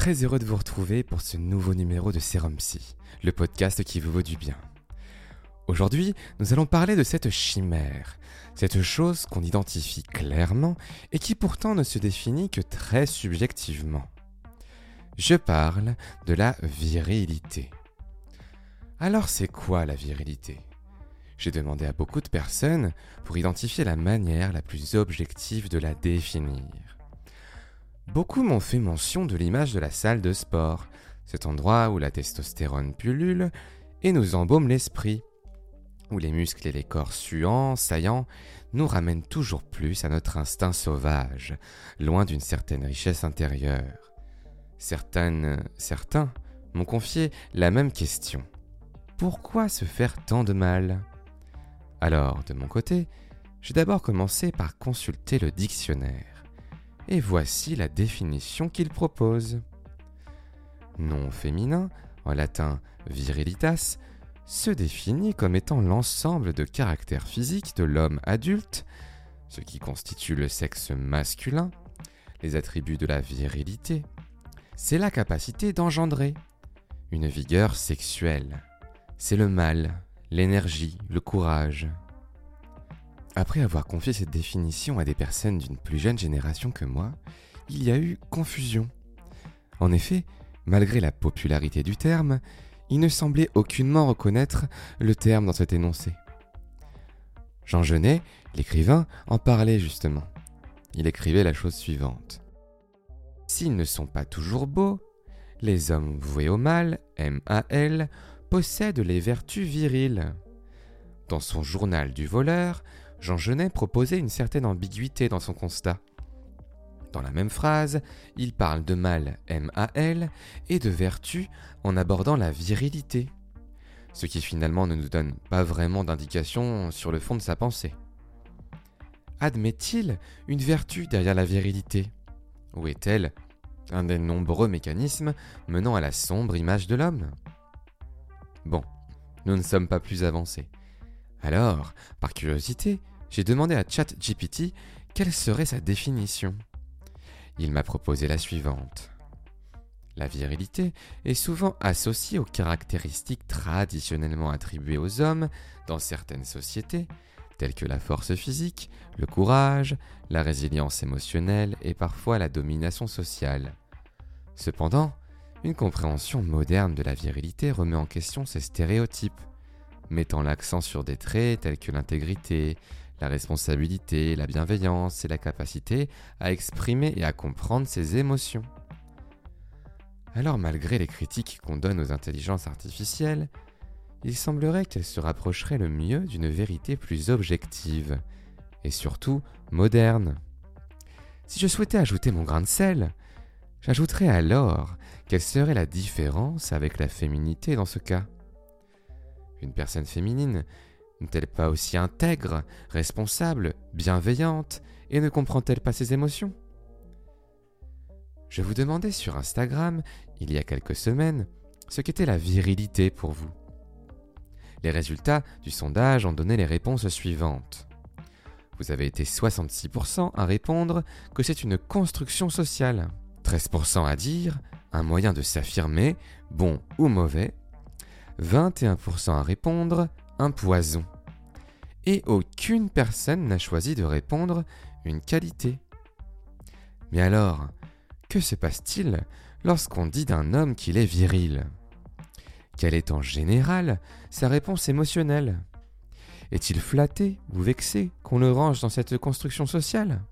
Très heureux de vous retrouver pour ce nouveau numéro de Serum Psy, le podcast qui vous vaut du bien. Aujourd'hui, nous allons parler de cette chimère, cette chose qu'on identifie clairement et qui pourtant ne se définit que très subjectivement. Je parle de la virilité. Alors c'est quoi la virilité? J'ai demandé à beaucoup de personnes pour identifier la manière la plus objective de la définir. Beaucoup m'ont fait mention de l'image de la salle de sport, cet endroit où la testostérone pullule et nous embaume l'esprit, où les muscles et les corps suants, saillants, nous ramènent toujours plus à notre instinct sauvage, loin d'une certaine richesse intérieure. Certaines, certains m'ont confié la même question. Pourquoi se faire tant de mal? Alors, de mon côté, j'ai d'abord commencé par consulter le dictionnaire et voici la définition qu'il propose. Nom féminin, en latin virilitas, se définit comme étant l'ensemble de caractères physiques de l'homme adulte, ce qui constitue le sexe masculin, les attributs de la virilité. C'est la capacité d'engendrer, une vigueur sexuelle. C'est le mal, l'énergie, le courage, après avoir confié cette définition à des personnes d'une plus jeune génération que moi, il y a eu confusion. En effet, malgré la popularité du terme, il ne semblait aucunement reconnaître le terme dans cet énoncé. Jean Genet, l'écrivain, en parlait justement. Il écrivait la chose suivante. S'ils ne sont pas toujours beaux, les hommes voués au mal, M-A-L, possèdent les vertus viriles. Dans son journal du voleur, Jean Genet proposait une certaine ambiguïté dans son constat. Dans la même phrase, il parle de mal M-A-L et de vertu en abordant la virilité, ce qui finalement ne nous donne pas vraiment d'indication sur le fond de sa pensée. Admet-il une vertu derrière la virilité? Ou est-elle un des nombreux mécanismes menant à la sombre image de l'homme? Bon, nous ne sommes pas plus avancés. Alors, par curiosité, j'ai demandé à ChatGPT quelle serait sa définition. Il m'a proposé la suivante. La virilité est souvent associée aux caractéristiques traditionnellement attribuées aux hommes dans certaines sociétés, telles que la force physique, le courage, la résilience émotionnelle et parfois la domination sociale. Cependant, une compréhension moderne de la virilité remet en question ces stéréotypes, mettant l'accent sur des traits tels que l'intégrité, la responsabilité, la bienveillance et la capacité à exprimer et à comprendre ses émotions. Alors malgré les critiques qu'on donne aux intelligences artificielles, il semblerait qu'elles se rapprocheraient le mieux d'une vérité plus objective, et surtout moderne. Si je souhaitais ajouter mon grain de sel, j'ajouterais alors quelle serait la différence avec la féminité dans ce cas? Une personne féminine n'est-elle pas aussi intègre, responsable, bienveillante, et ne comprend-elle pas ses émotions? Je vous demandais sur Instagram, il y a quelques semaines, ce qu'était la virilité pour vous. Les résultats du sondage ont donné les réponses suivantes. Vous avez été 66% à répondre que c'est une construction sociale, 13% à dire un moyen de s'affirmer, bon ou mauvais, 21% à répondre un poison. Et aucune personne n'a choisi de répondre une qualité. Mais alors, que se passe-t-il lorsqu'on dit d'un homme qu'il est viril? Quelle est en général sa réponse émotionnelle? Est-il flatté ou vexé qu'on le range dans cette construction sociale?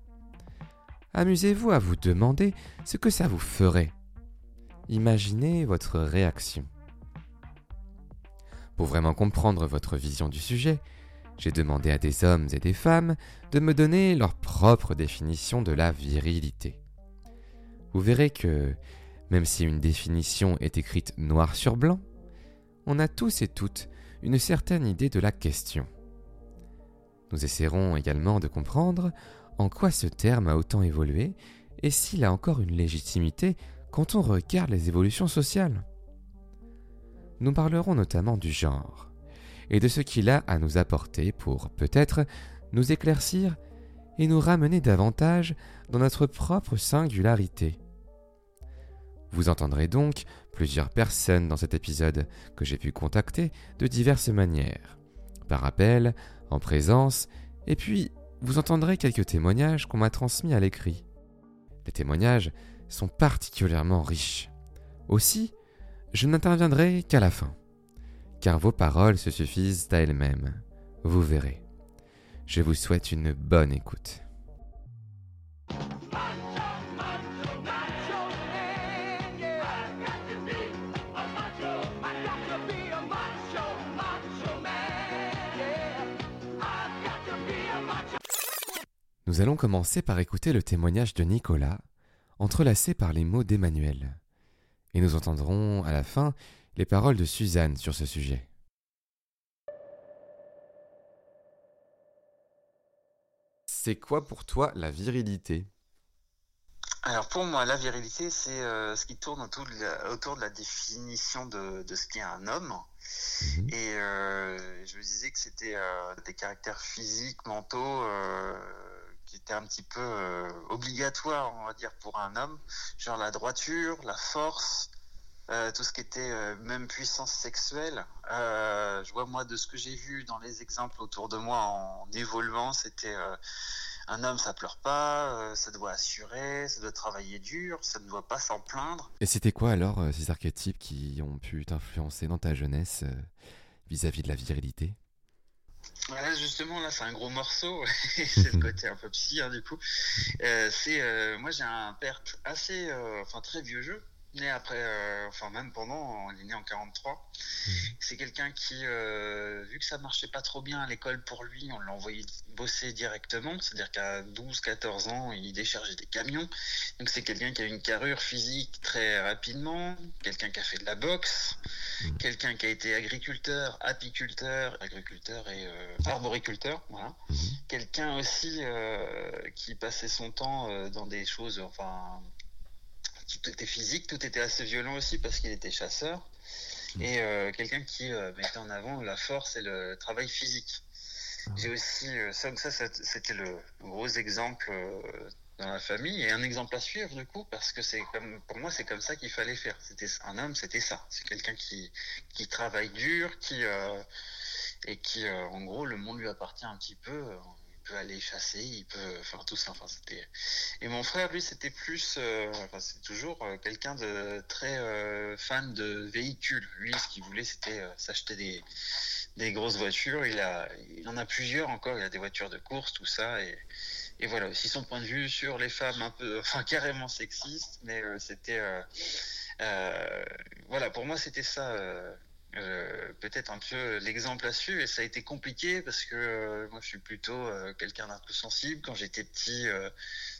Amusez-vous à vous demander ce que ça vous ferait. Imaginez votre réaction. Pour vraiment comprendre votre vision du sujet, j'ai demandé à des hommes et des femmes de me donner leur propre définition de la virilité. Vous verrez que, même si une définition est écrite noir sur blanc, on a tous et toutes une certaine idée de la question. Nous essaierons également de comprendre en quoi ce terme a autant évolué et s'il a encore une légitimité quand on regarde les évolutions sociales nous parlerons notamment du genre et de ce qu'il a à nous apporter pour peut-être nous éclaircir et nous ramener davantage dans notre propre singularité. Vous entendrez donc plusieurs personnes dans cet épisode que j'ai pu contacter de diverses manières, par appel, en présence, et puis vous entendrez quelques témoignages qu'on m'a transmis à l'écrit. Les témoignages sont particulièrement riches. Aussi, je n'interviendrai qu'à la fin, car vos paroles se suffisent à elles-mêmes. Vous verrez. Je vous souhaite une bonne écoute. Nous allons commencer par écouter le témoignage de Nicolas, entrelacé par les mots d'Emmanuel. Et nous entendrons à la fin les paroles de Suzanne sur ce sujet. C'est quoi pour toi la virilité? Alors pour moi, la virilité, c'est euh, ce qui tourne autour de la, autour de la définition de, de ce qu'est un homme. Mhm. Et euh, je me disais que c'était euh, des caractères physiques, mentaux qui était un petit peu euh, obligatoire, on va dire, pour un homme, genre la droiture, la force, euh, tout ce qui était euh, même puissance sexuelle. je vois moi de ce que j'ai vu dans les exemples autour de moi en évoluant, c'était un homme, ça pleure pas, ça doit assurer, ça doit travailler dur, ça ne doit pas s'en plaindre. Et c'était quoi alors ces archétypes qui ont pu t'influencer dans ta jeunesse vis-à-vis -vis de la virilité? Voilà, justement, là, c'est un gros morceau. c'est le côté un peu psy, hein, du coup. Euh, c'est, euh, moi, j'ai un père assez, euh, enfin, très vieux jeu né après, euh, enfin même pendant, il est né en 43. Mmh. C'est quelqu'un qui, euh, vu que ça marchait pas trop bien à l'école pour lui, on l'a envoyé bosser directement. C'est-à-dire qu'à 12-14 ans, il déchargeait des camions. Donc c'est quelqu'un qui a une carrure physique très rapidement, quelqu'un qui a fait de la boxe, mmh. quelqu'un qui a été agriculteur, apiculteur, agriculteur et euh, arboriculteur, voilà. Mmh. Quelqu'un aussi qui passait son temps dans des choses, enfin tout était physique, tout était assez violent aussi parce qu'il était chasseur. Mm. Et euh, quelqu'un qui euh, mettait en avant la force et le travail physique. Ah. J'ai aussi, euh, ça, ça c'était le gros exemple dans la famille et un exemple à suivre du coup parce que c'est comme pour moi c'est comme ça qu'il fallait faire c'était un homme c'était ça c'est quelqu'un qui qui travaille dur qui et qui en gros le monde lui appartient un petit peu aller chasser, il peut, enfin tout ça. Enfin c'était. Et mon frère, lui, c'était plus, euh, enfin c'est toujours euh, quelqu'un de très euh, fan de véhicules. Lui, ce qu'il voulait, c'était s'acheter des des grosses voitures. Il a, il en a plusieurs encore. Il a des voitures de course, tout ça. Et, et voilà aussi son point de vue sur les femmes, un peu, enfin carrément sexiste, mais c'était, voilà, pour moi, c'était ça peut-être un peu l'exemple à suivre et ça a été compliqué parce que euh, moi je suis plutôt euh, quelqu'un d'un peu sensible. Quand j'étais petit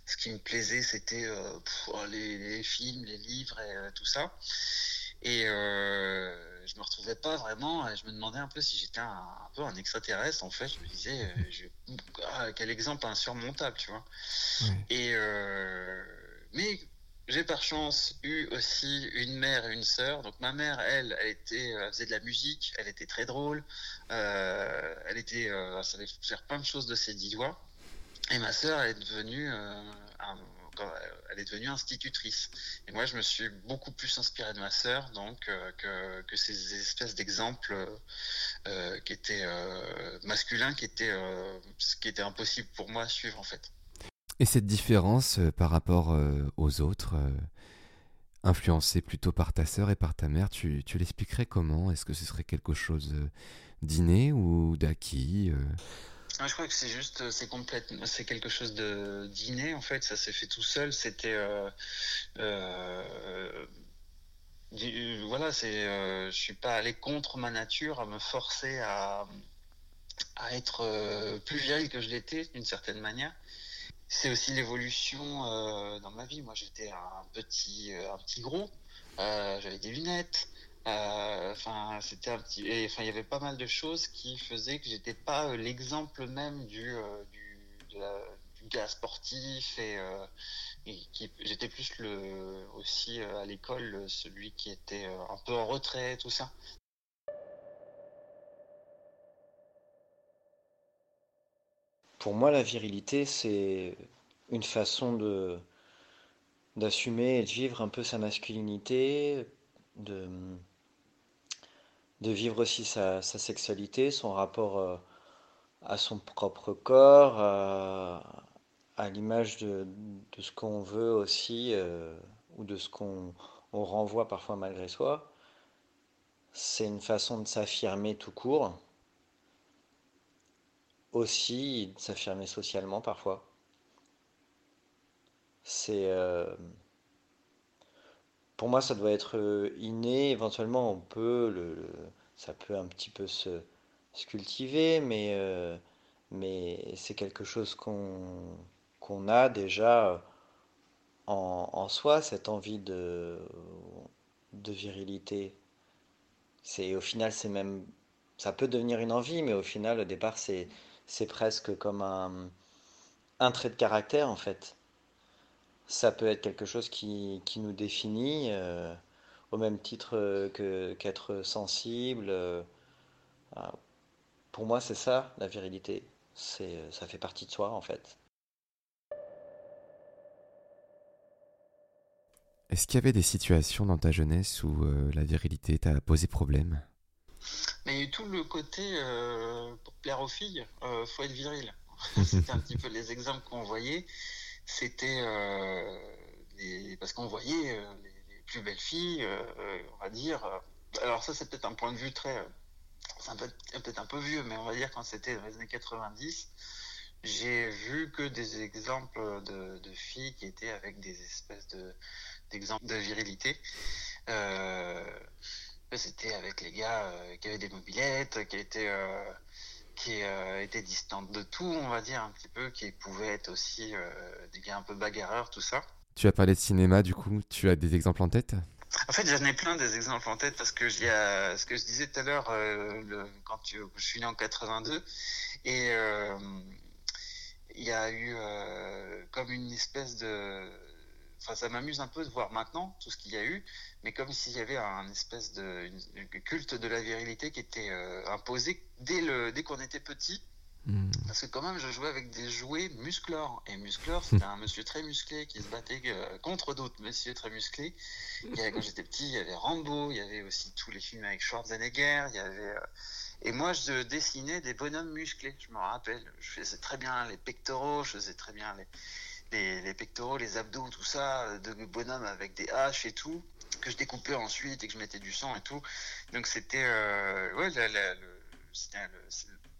ce qui me plaisait c'était oh, les, les, films les livres et tout ça. Et je me retrouvais pas vraiment et je me demandais un peu si j'étais un, peu un extraterrestre en fait. Je me disais je, ah, quel exemple insurmontable tu vois. Et mais j'ai par chance eu aussi une mère et une sœur. Donc ma mère, elle, elle euh, faisait de la musique, elle était très drôle, euh, elle était, euh, savait faire plein de choses de ses dix doigts. Et ma sœur, elle est devenue, elle est devenue institutrice. Et moi, je me suis beaucoup plus inspiré de ma sœur, donc que, que, ces espèces d'exemples qui étaient masculins, qui étaient, qui était impossible pour moi à suivre en fait. Et cette différence euh, par rapport euh, aux autres, euh, influencée plutôt par ta sœur et par ta mère, tu, l'expliquerais comment? Est-ce que ce serait quelque chose d'inné ou d'acquis ah, je crois que c'est juste, c'est complètement, c'est quelque chose de d'inné en fait. Ça s'est fait tout seul. C'était, voilà, c'est, je suis pas allé contre ma nature à me forcer à à être plus vieille que je l'étais d'une certaine manière c'est aussi l'évolution euh, dans ma vie. Moi, j'étais un petit, euh, un petit gros. Euh, j'avais des lunettes. Enfin, c'était un petit. Enfin, il y avait pas mal de choses qui faisaient que j'étais pas l'exemple même du, du, gars sportif et, qui j'étais plus le aussi à l'école celui qui était un peu en retrait, tout ça. Pour moi, la virilité, c'est une façon de, d'assumer et de vivre un peu sa masculinité, de, de vivre aussi sa, sexualité, son rapport euh, à son propre corps, à, l'image de, ce qu'on veut aussi, euh, ou de ce qu'on renvoie parfois malgré soi. C'est une façon de s'affirmer tout court, aussi s'affirmer socialement parfois. C'est euh, pour moi, ça doit être euh, inné. Éventuellement, on peut le, ça peut un petit peu se, cultiver, mais, euh, mais c'est quelque chose qu'on qu'on a déjà en, en, soi, cette envie de, de virilité. C'est au final, c'est même, ça peut devenir une envie, mais au final, au départ, c'est c'est presque comme un, trait de caractère en fait ça peut être quelque chose qui, nous définit euh, au même titre euh, que, qu'être sensible. Euh, ah, pour moi, c'est ça, la virilité. Ça fait partie de soi, en fait. Est-ce qu'il y avait des situations dans ta jeunesse où la virilité t'a posé problème? Mais il y a eu tout le côté, pour plaire aux filles, faut être viril. C'était un petit peu les exemples qu'on voyait c'était euh, parce qu'on voyait euh, les, plus belles filles, euh, on va dire. alors ça, c'est peut-être un point de vue très, c'est peut-être un peu vieux, mais on va dire quand c'était dans les années 90, j'ai vu que des exemples de, filles qui étaient avec des espèces de d'exemples de virilité. C'était avec les gars qui avaient des mobilettes, qui étaient qui euh, était distante de tout, on va dire un petit peu, qui pouvait être aussi euh, des gars un peu bagarreurs, tout ça. Tu as parlé de cinéma, du coup, tu as des exemples en tête? En fait, j'en ai plein des exemples en tête parce que ce que je disais tout à l'heure, euh, quand je suis né en 82, et il y a eu comme une espèce de Enfin, ça m'amuse un peu de voir maintenant tout ce qu'il y a eu, mais comme s'il y avait un espèce de culte de la virilité qui était euh, imposé dès, le, dès qu'on était petit. Hmm. Parce que quand même, je jouais avec des jouets Musclor. Et Musclor, c'était un monsieur très musclé qui se battait euh, contre d'autres messieurs très musclés. quand j'étais petit, il y avait Rambo, il y avait aussi tous les films avec Schwarzenegger, il y avait... Euh, et moi, je dessinais des bonhommes musclés, je me rappelle. Je faisais très bien les pectoraux, je faisais très bien les les, pectoraux, les abdos, tout ça, euh, de bonhomme avec des haches et tout, que je découpais ensuite et que je mettais du sang et tout. Donc c'était, euh, ouais,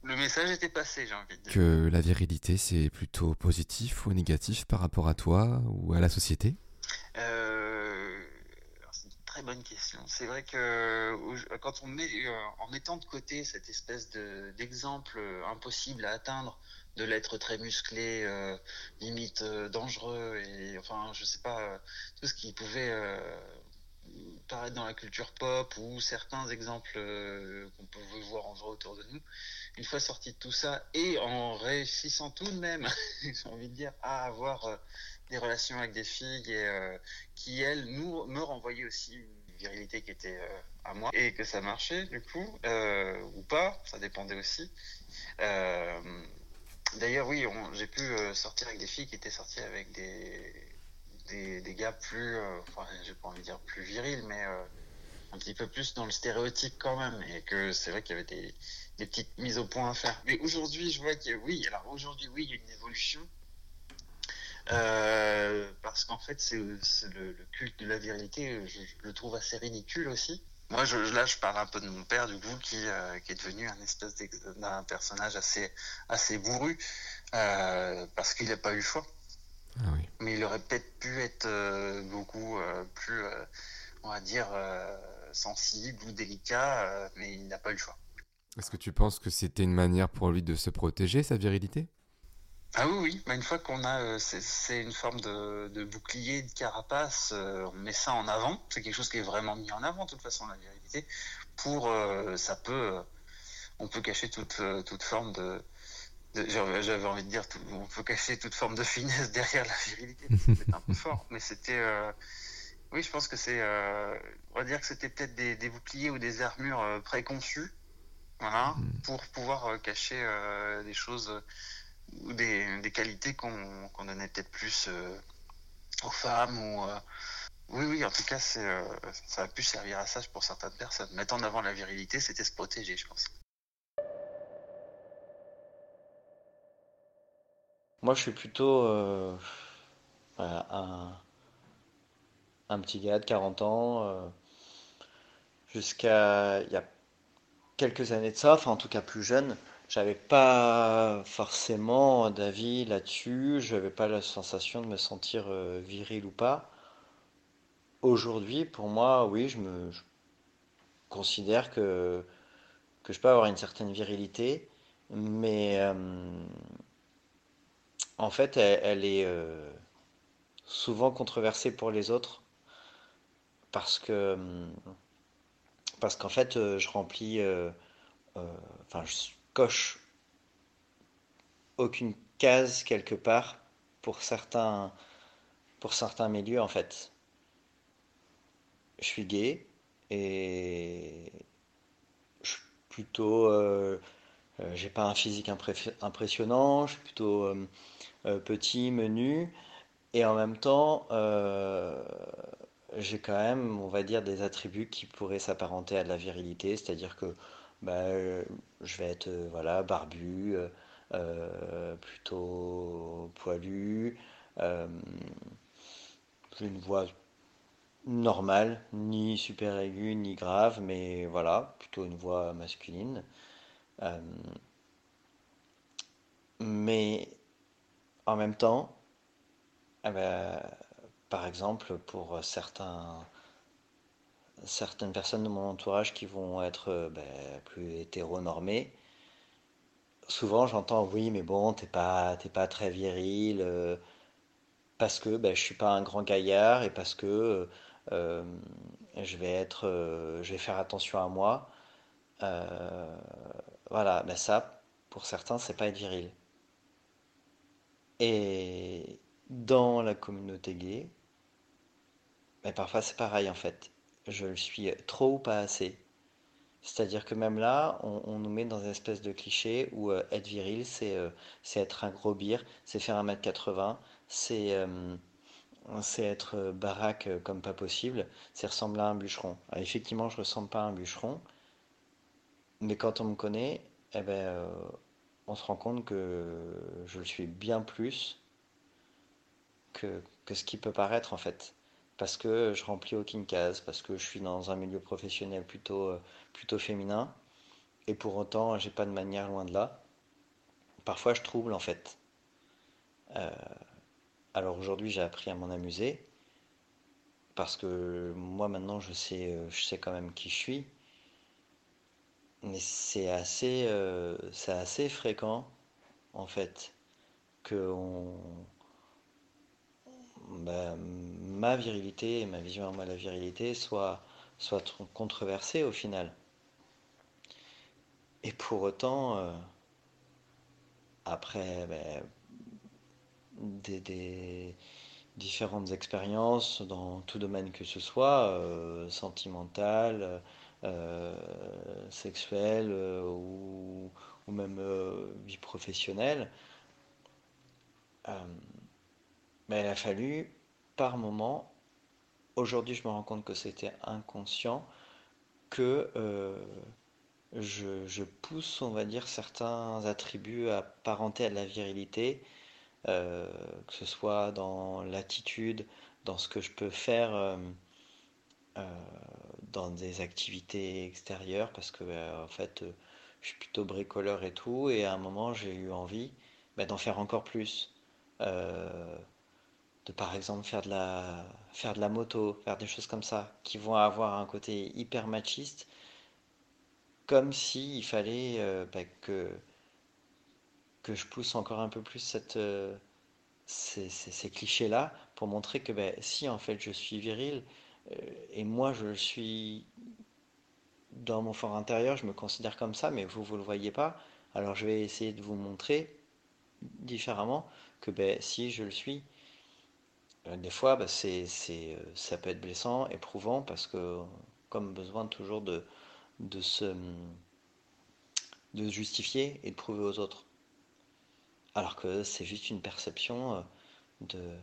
le, message était passé, j'ai envie de dire. Que la virilité, c'est plutôt positif ou négatif par rapport à toi ou à la société? Euh, C'est une très bonne question. C'est vrai que quand on met, en mettant de côté cette espèce d'exemple impossible à atteindre de l'être très musclé, euh, limite euh, dangereux, et enfin, je sais pas, euh, tout ce qui pouvait paraître dans la culture pop ou certains exemples qu'on pouvait voir en vrai autour de nous. Une fois sorti de tout ça et en réussissant tout de même, j'ai envie de dire, à avoir des relations avec des filles et, qui, elles, nous, me renvoyaient aussi une virilité qui était à moi et que ça marchait du coup, ou pas, ça dépendait aussi. D'ailleurs, oui, j'ai pu euh, sortir avec des filles qui étaient sorties avec des, des, gars plus, euh, enfin, j'ai pas envie de dire plus virils, mais euh, un petit peu plus dans le stéréotype quand même. Et que c'est vrai qu'il y avait des, des, petites mises au point à faire. Mais aujourd'hui, je vois que oui, alors aujourd'hui, oui, il y a une évolution. parce qu'en fait, c'est le, le, culte de la virilité, je le trouve assez ridicule aussi. Moi, je, là, je parle un peu de mon père, du coup, qui, euh, qui est devenu un espèce d'un personnage assez, assez bourru, euh, parce qu'il n'a pas eu le choix. Ah Mais il aurait peut-être pu être euh, beaucoup plus, on va dire, sensible ou délicat, mais il n'a pas eu le choix. Est-ce que tu penses que c'était une manière pour lui de se protéger, sa virilité? Ah oui, oui. Bah, une fois qu'on a, euh, c'est une forme de, bouclier, de carapace, euh, on met ça en avant. C'est quelque chose qui est vraiment mis en avant, de toute façon, la virilité. Pour, euh, ça peut, on peut cacher toute, toute forme de, j'avais envie de dire, on peut cacher toute forme de finesse derrière la virilité. C'est un peu fort, mais c'était, oui, je pense que c'est, on va dire que c'était peut-être des, des, boucliers ou des armures préconçues, voilà, hmm. pour pouvoir cacher des choses ou des, qualités qu'on donnait peut-être plus euh, aux femmes ou oui, oui, en tout cas, c'est, ça a pu servir à ça pour certaines personnes. Mettre en avant la virilité, c'était se protéger, je pense. Moi, je suis plutôt un, un, petit gars de 40 ans, jusqu'à il y a quelques années de ça, enfin en tout cas plus jeune, j'avais pas forcément d'avis là-dessus, je n'avais pas la sensation de me sentir euh, viril ou pas. Aujourd'hui, pour moi, oui, je me considère que, que je peux avoir une certaine virilité, mais euh, en fait, elle, est euh, souvent controversée pour les autres parce que parce qu'en fait, je remplis, enfin, coche aucune case quelque part pour certains, pour certains milieux en fait. Je suis gay et je suis plutôt, euh, euh, j'ai pas un physique impressionnant, je suis plutôt euh, petit, menu et en même temps j'ai quand même, on va dire, des attributs qui pourraient s'apparenter à de la virilité, c'est-à-dire que bah, je vais être euh, voilà, barbu, euh, euh, plutôt poilu. j'ai une voix normale, ni super aiguë, ni grave, mais voilà, plutôt une voix masculine. mais en même temps, eh ben, par exemple, pour certains, certaines personnes de mon entourage qui vont être euh, ben, plus hétéronormées, souvent j'entends oui mais bon t'es pas t'es pas très viril euh, parce que ben, je suis pas un grand gaillard et parce que euh, je vais être je vais faire attention à moi. Voilà ben ça pour certains c'est pas être viril. Et dans la communauté gay mais parfois c'est pareil en fait je le suis trop ou pas assez. C'est-à-dire que même là, on, nous met dans une espèce de cliché où euh, être viril, euh, c'est être un gros bir, c'est faire 1m80, c'est euh, c'est être baraque comme pas possible, c'est ressembler à un bûcheron. effectivement, je ressemble pas à un bûcheron, mais quand on me connaît, eh ben, on se rend compte que je le suis bien plus que, que ce qui peut paraître en fait parce que je remplis aucune case, parce que je suis dans un milieu professionnel plutôt, euh, plutôt féminin, et pour autant, j'ai pas de manière loin de là. Parfois, je trouble en fait. Euh, alors aujourd'hui, j'ai appris à m'en amuser, parce que moi maintenant, je sais, euh, je sais quand même qui je suis. Mais c'est assez, c'est assez fréquent, en fait, qu'on bah, ma virilité et ma vision à moi de la virilité soit, soit controversée au final. Et pour autant, euh, après ben, des, différentes expériences dans tout domaine que ce soit, euh, sentimental, euh, sexuel ou, même vie professionnelle, mais il a fallu, par moment, aujourd'hui je me rends compte que c'était inconscient, que euh, je, pousse, on va dire, certains attributs apparentés à la virilité, euh, que ce soit dans l'attitude, dans ce que je peux faire euh, dans des activités extérieures, parce que en fait, je suis plutôt bricoleur et tout, et à un moment j'ai eu envie bah, d'en faire encore plus de par exemple faire de la, faire de la moto, faire des choses comme ça, qui vont avoir un côté hyper machiste, comme s'il il fallait euh, bah, que, que je pousse encore un peu plus cette, euh, ces, clichés-là pour montrer que bah, si en fait je suis viril, euh, et moi je suis dans mon fort intérieur, je me considère comme ça, mais vous, vous le voyez pas, alors je vais essayer de vous montrer différemment que ben, si je le suis, des fois, bah, euh, ça peut être blessant, éprouvant, parce que comme besoin toujours de, se de justifier et de prouver aux autres. Alors que c'est juste une perception euh, de,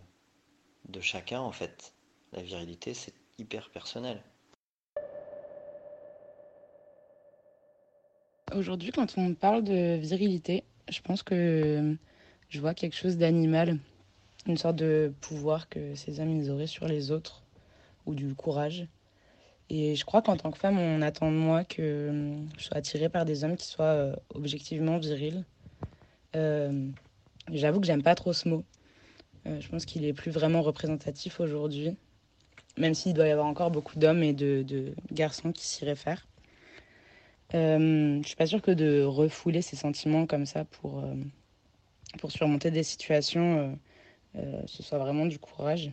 de chacun en fait. La virilité, c'est hyper personnel. Aujourd'hui, quand on parle de virilité, je pense que je vois quelque chose d'animal, une sorte de pouvoir que ces hommes auraient sur les autres, ou du courage. Et je crois qu'en tant que femme, on attend de moi que je sois attirée par des hommes qui soient euh, objectivement virils. Euh, J'avoue que j'aime pas trop ce mot. Euh, je pense qu'il est plus vraiment représentatif aujourd'hui, même s'il doit y avoir encore beaucoup d'hommes et de, garçons qui s'y réfèrent. Euh, je suis pas sûre que de refouler ses sentiments comme ça pour, euh, pour surmonter des situations, euh, ce soit vraiment du courage.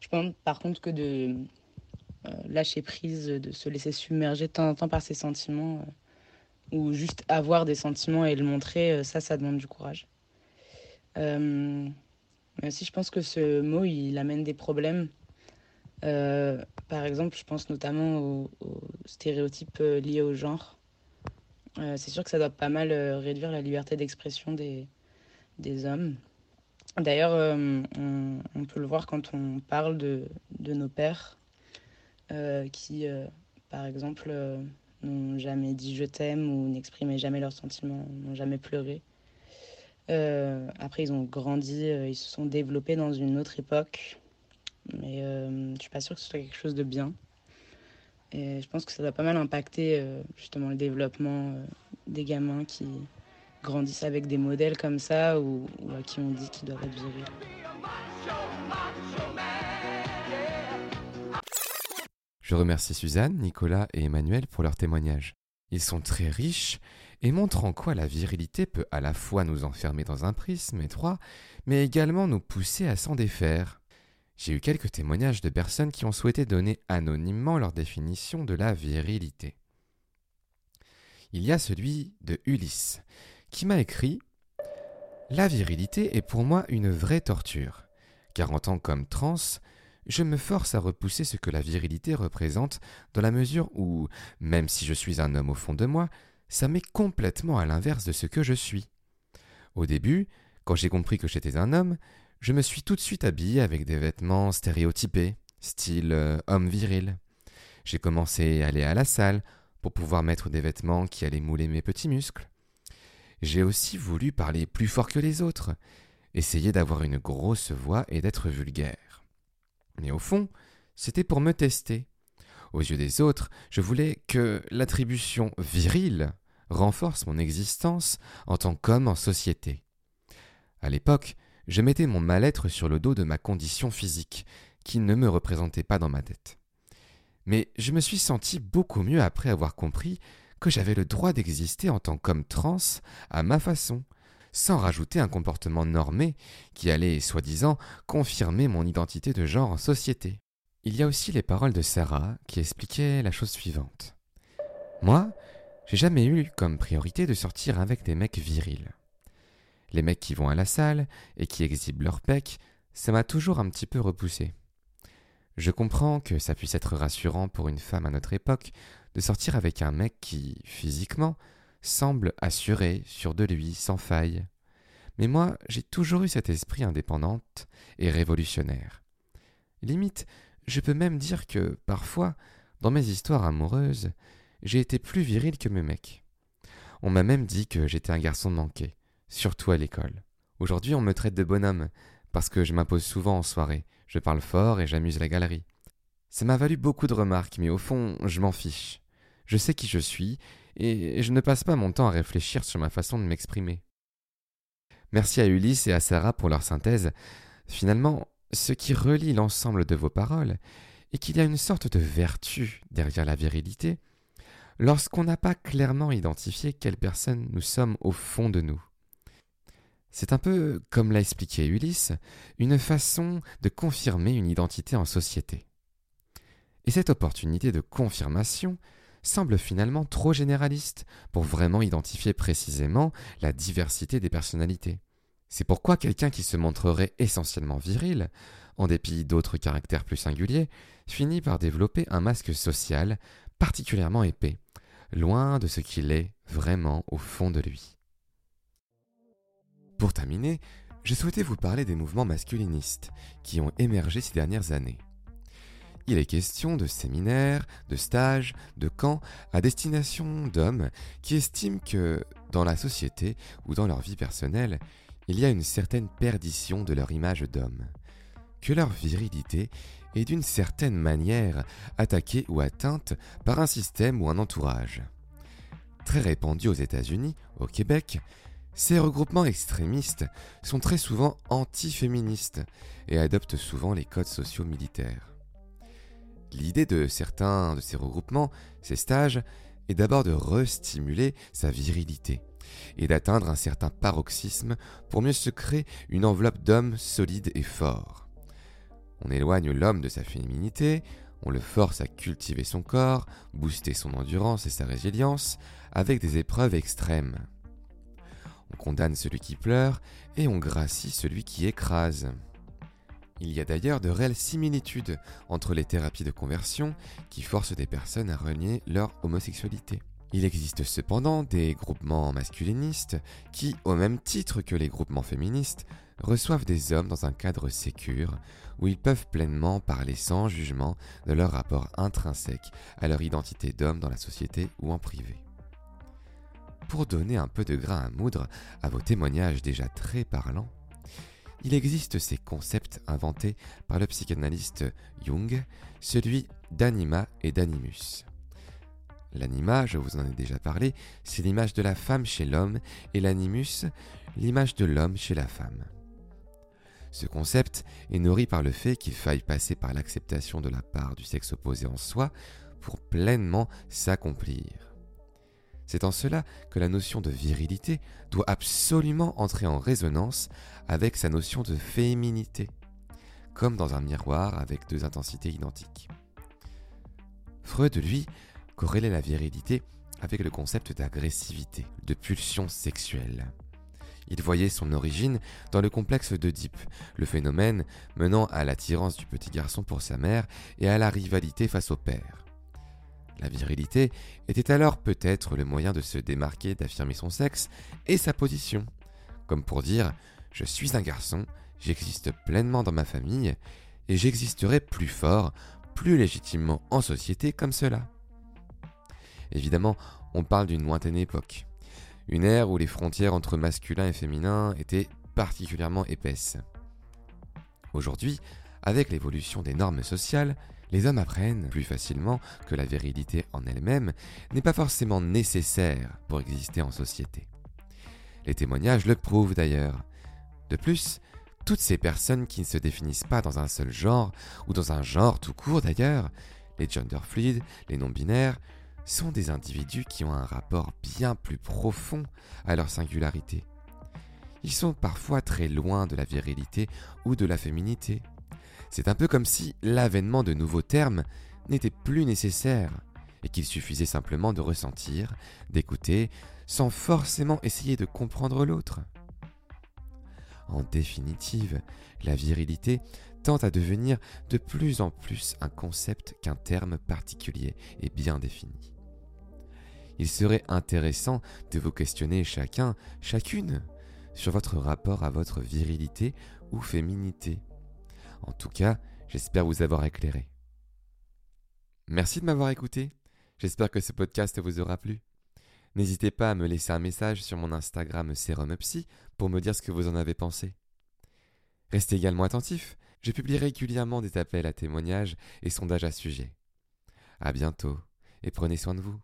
Je pense par contre que de lâcher prise, de se laisser submerger de temps en temps par ses sentiments, ou juste avoir des sentiments et le montrer, ça, ça demande du courage. Euh, mais aussi, je pense que ce mot, il amène des problèmes. Euh, par exemple, je pense notamment aux, stéréotypes euh, liés au genre. Euh, c'est sûr que ça doit pas mal euh, réduire la liberté d'expression des hommes. D'ailleurs, euh, on, peut le voir quand on parle de, nos pères qui, par exemple, n'ont jamais dit je t'aime ou n'exprimaient jamais leurs sentiments, n'ont jamais pleuré. Euh, après, ils ont grandi, euh, ils se sont développés dans une autre époque. Mais euh, je suis pas sûre que ce soit quelque chose de bien. Et je pense que ça doit pas mal impacter justement le développement des gamins qui grandissent avec des modèles comme ça ou, à qui on dit qu'ils doivent être virils. Je remercie Suzanne, Nicolas et Emmanuel pour leur témoignage. Ils sont très riches et montrent en quoi la virilité peut à la fois nous enfermer dans un prisme étroit, mais également nous pousser à s'en défaire. J'ai eu quelques témoignages de personnes qui ont souhaité donner anonymement leur définition de la virilité. Il y a celui de Ulysse, qui m'a écrit La virilité est pour moi une vraie torture, car en tant qu'homme trans, je me force à repousser ce que la virilité représente dans la mesure où, même si je suis un homme au fond de moi, ça met complètement à l'inverse de ce que je suis. Au début, quand j'ai compris que j'étais un homme, je me suis tout de suite habillé avec des vêtements stéréotypés, style euh, homme viril. J'ai commencé à aller à la salle pour pouvoir mettre des vêtements qui allaient mouler mes petits muscles. J'ai aussi voulu parler plus fort que les autres, essayer d'avoir une grosse voix et d'être vulgaire. Mais au fond, c'était pour me tester. Aux yeux des autres, je voulais que l'attribution virile renforce mon existence en tant qu'homme en société. À l'époque, je mettais mon mal-être sur le dos de ma condition physique, qui ne me représentait pas dans ma tête. Mais je me suis senti beaucoup mieux après avoir compris que j'avais le droit d'exister en tant qu'homme trans à ma façon, sans rajouter un comportement normé qui allait, soi-disant, confirmer mon identité de genre en société. Il y a aussi les paroles de Sarah qui expliquaient la chose suivante. Moi, j'ai jamais eu comme priorité de sortir avec des mecs virils. Les mecs qui vont à la salle et qui exhibent leur pec, ça m'a toujours un petit peu repoussé. Je comprends que ça puisse être rassurant pour une femme à notre époque de sortir avec un mec qui, physiquement, semble assuré, sûr de lui, sans faille. Mais moi, j'ai toujours eu cet esprit indépendante et révolutionnaire. Limite, je peux même dire que, parfois, dans mes histoires amoureuses, j'ai été plus viril que mes mecs. On m'a même dit que j'étais un garçon manqué, surtout à l'école. Aujourd'hui, on me traite de bonhomme, parce que je m'impose souvent en soirée, je parle fort et j'amuse la galerie. Ça m'a valu beaucoup de remarques, mais au fond, je m'en fiche. Je sais qui je suis, et je ne passe pas mon temps à réfléchir sur ma façon de m'exprimer. Merci à Ulysse et à Sarah pour leur synthèse. Finalement, ce qui relie l'ensemble de vos paroles est qu'il y a une sorte de vertu derrière la virilité lorsqu'on n'a pas clairement identifié quelle personne nous sommes au fond de nous. C'est un peu, comme l'a expliqué Ulysse, une façon de confirmer une identité en société. Et cette opportunité de confirmation semble finalement trop généraliste pour vraiment identifier précisément la diversité des personnalités. C'est pourquoi quelqu'un qui se montrerait essentiellement viril, en dépit d'autres caractères plus singuliers, finit par développer un masque social particulièrement épais, loin de ce qu'il est vraiment au fond de lui. Pour terminer, je souhaitais vous parler des mouvements masculinistes qui ont émergé ces dernières années. Il est question de séminaires, de stages, de camps à destination d'hommes qui estiment que, dans la société ou dans leur vie personnelle, il y a une certaine perdition de leur image d'homme, que leur virilité est d'une certaine manière attaquée ou atteinte par un système ou un entourage. Très répandu aux États-Unis, au Québec, ces regroupements extrémistes sont très souvent anti-féministes et adoptent souvent les codes sociaux militaires. L'idée de certains de ces regroupements, ces stages, est d'abord de restimuler sa virilité et d'atteindre un certain paroxysme pour mieux se créer une enveloppe d'hommes solides et forts. On éloigne l'homme de sa féminité, on le force à cultiver son corps, booster son endurance et sa résilience avec des épreuves extrêmes. On condamne celui qui pleure et on gracie celui qui écrase. Il y a d'ailleurs de réelles similitudes entre les thérapies de conversion qui forcent des personnes à renier leur homosexualité. Il existe cependant des groupements masculinistes qui, au même titre que les groupements féministes, reçoivent des hommes dans un cadre sécure où ils peuvent pleinement parler sans jugement de leur rapport intrinsèque à leur identité d'homme dans la société ou en privé. Pour donner un peu de grain à moudre à vos témoignages déjà très parlants, il existe ces concepts inventés par le psychanalyste Jung, celui d'anima et d'animus. L'anima, je vous en ai déjà parlé, c'est l'image de la femme chez l'homme et l'animus, l'image de l'homme chez la femme. Ce concept est nourri par le fait qu'il faille passer par l'acceptation de la part du sexe opposé en soi pour pleinement s'accomplir. C'est en cela que la notion de virilité doit absolument entrer en résonance avec sa notion de féminité, comme dans un miroir avec deux intensités identiques. Freud, lui, corrélait la virilité avec le concept d'agressivité, de pulsion sexuelle. Il voyait son origine dans le complexe d'Oedipe, le phénomène menant à l'attirance du petit garçon pour sa mère et à la rivalité face au père. La virilité était alors peut-être le moyen de se démarquer, d'affirmer son sexe et sa position, comme pour dire je suis un garçon, j'existe pleinement dans ma famille, et j'existerai plus fort, plus légitimement en société comme cela. Évidemment, on parle d'une lointaine époque, une ère où les frontières entre masculin et féminin étaient particulièrement épaisses. Aujourd'hui, avec l'évolution des normes sociales, les hommes apprennent plus facilement que la virilité en elle-même n'est pas forcément nécessaire pour exister en société. Les témoignages le prouvent d'ailleurs. De plus, toutes ces personnes qui ne se définissent pas dans un seul genre, ou dans un genre tout court d'ailleurs, les gender fluides, les non-binaires, sont des individus qui ont un rapport bien plus profond à leur singularité. Ils sont parfois très loin de la virilité ou de la féminité. C'est un peu comme si l'avènement de nouveaux termes n'était plus nécessaire et qu'il suffisait simplement de ressentir, d'écouter, sans forcément essayer de comprendre l'autre. En définitive, la virilité tend à devenir de plus en plus un concept qu'un terme particulier et bien défini. Il serait intéressant de vous questionner chacun, chacune, sur votre rapport à votre virilité ou féminité. En tout cas, j'espère vous avoir éclairé. Merci de m'avoir écouté. J'espère que ce podcast vous aura plu. N'hésitez pas à me laisser un message sur mon Instagram Serumupsy pour me dire ce que vous en avez pensé. Restez également attentifs, je publie régulièrement des appels à témoignages et sondages à sujet. À bientôt et prenez soin de vous.